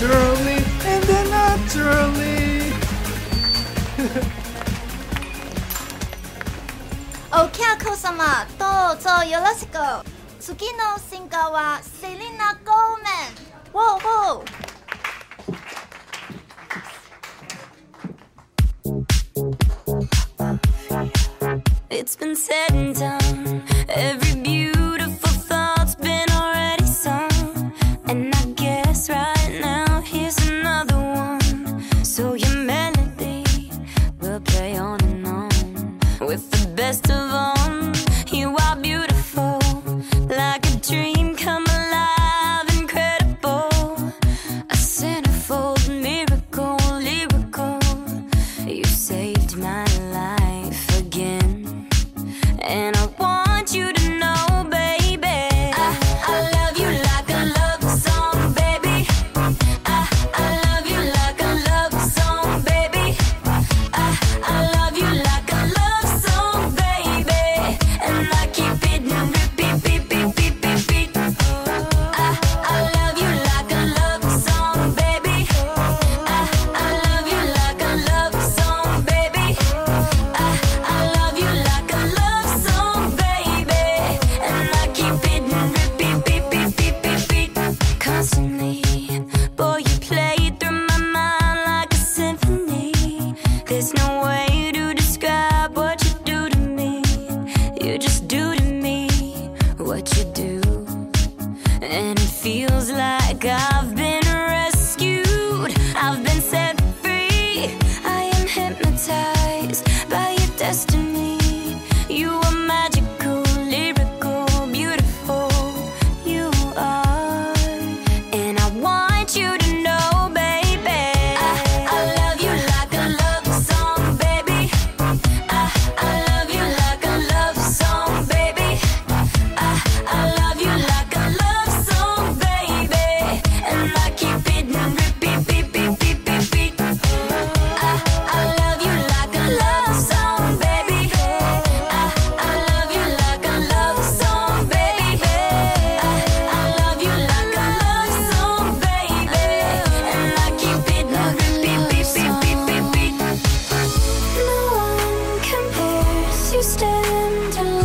naturally and then naturally. OK 様どうぞよろしく次のシンガーはセリナ・ゴーメンウォーウォー It's been said and done. There's no way to describe what you do to me. You just do to me what you do. And it feels like I've You stand alone